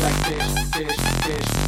like this, this, this,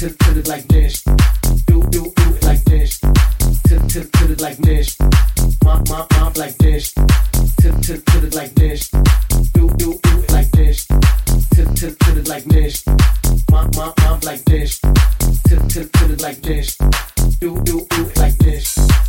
to to it like this. Do do do it like this. To to to it like this. Mop mop mop like this. To to to it like this. Do do do it like this. To to to it like this. Mop mop mop like this. To to to it like this. Do do do it like this.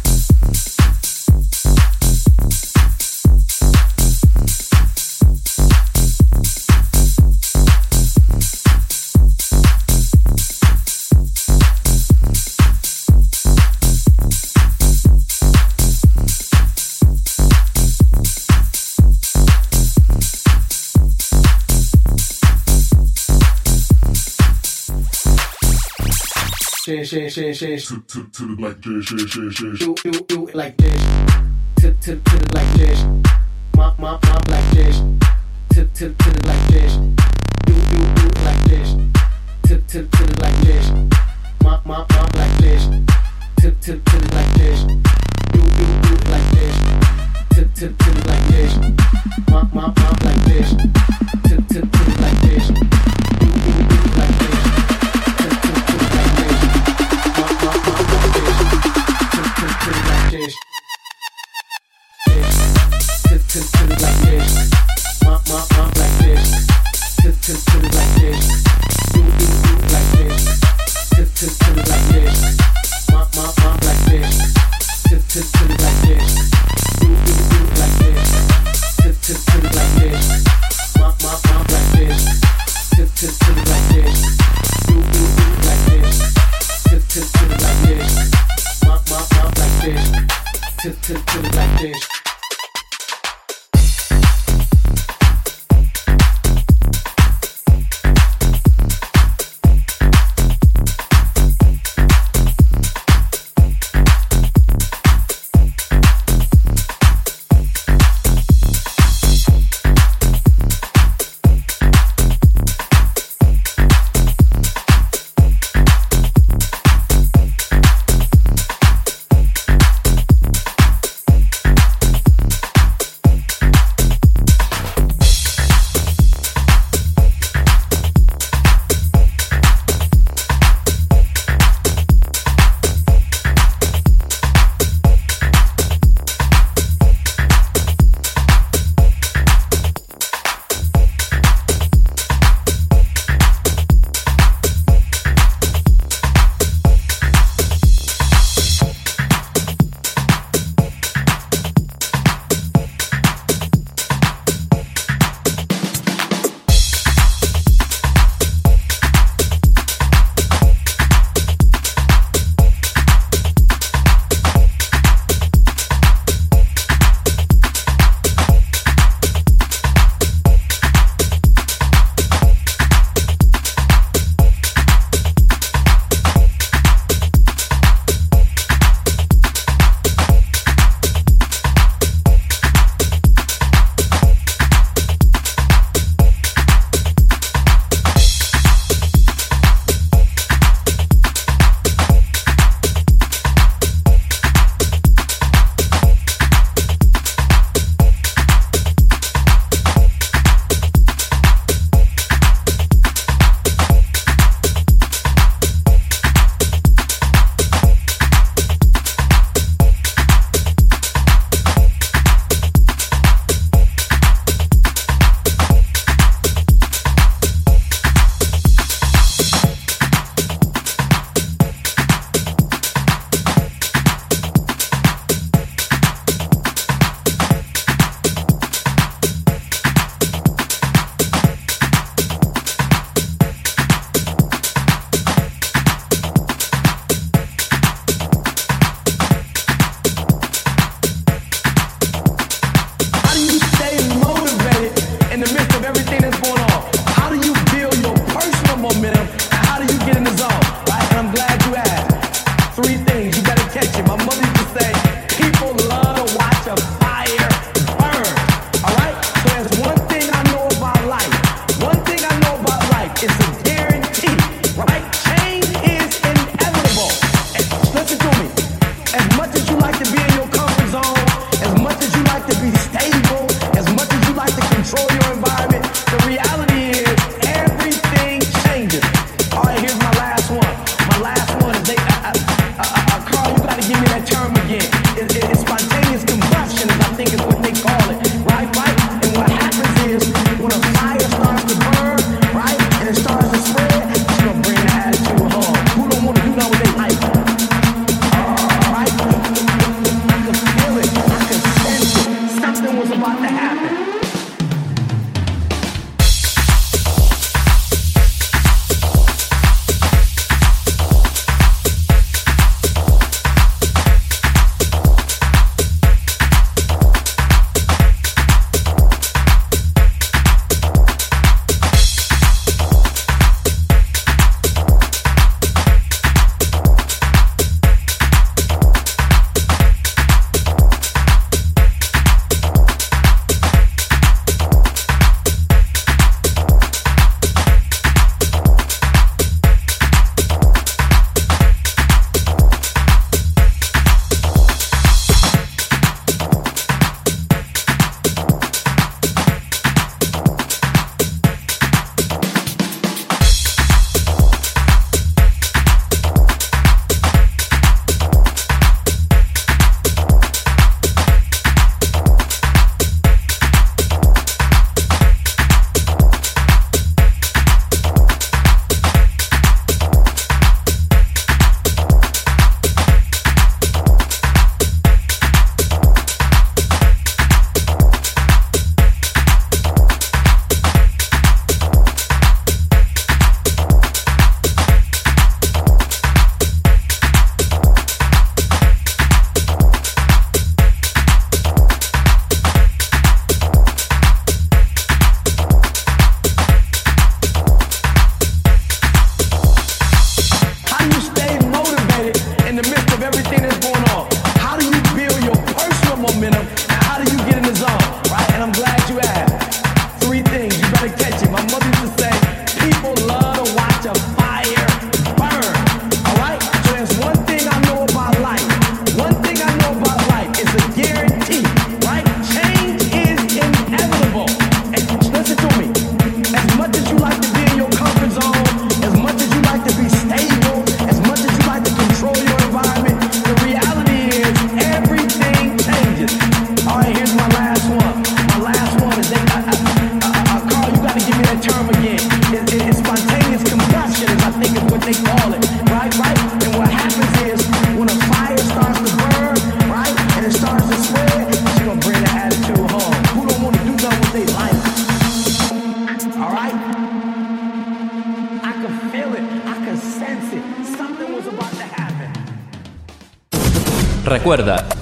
Shit, shit, shit. To, to, to the like this, shit, shit, shit. Do, do, do it like this. To, to, to the like this. Mop, mop, mop like this. To, to, to the like this. Do, do, do it like this. To, to, to the like this. Mop, mop, mop like this. To, to, to the like this. Do, do, do it like this. To, to, to the like this. Mop, mop, mop like this. To, to, to the like this. Do, do, do it like this. This. Tip tip tip it like this. Mop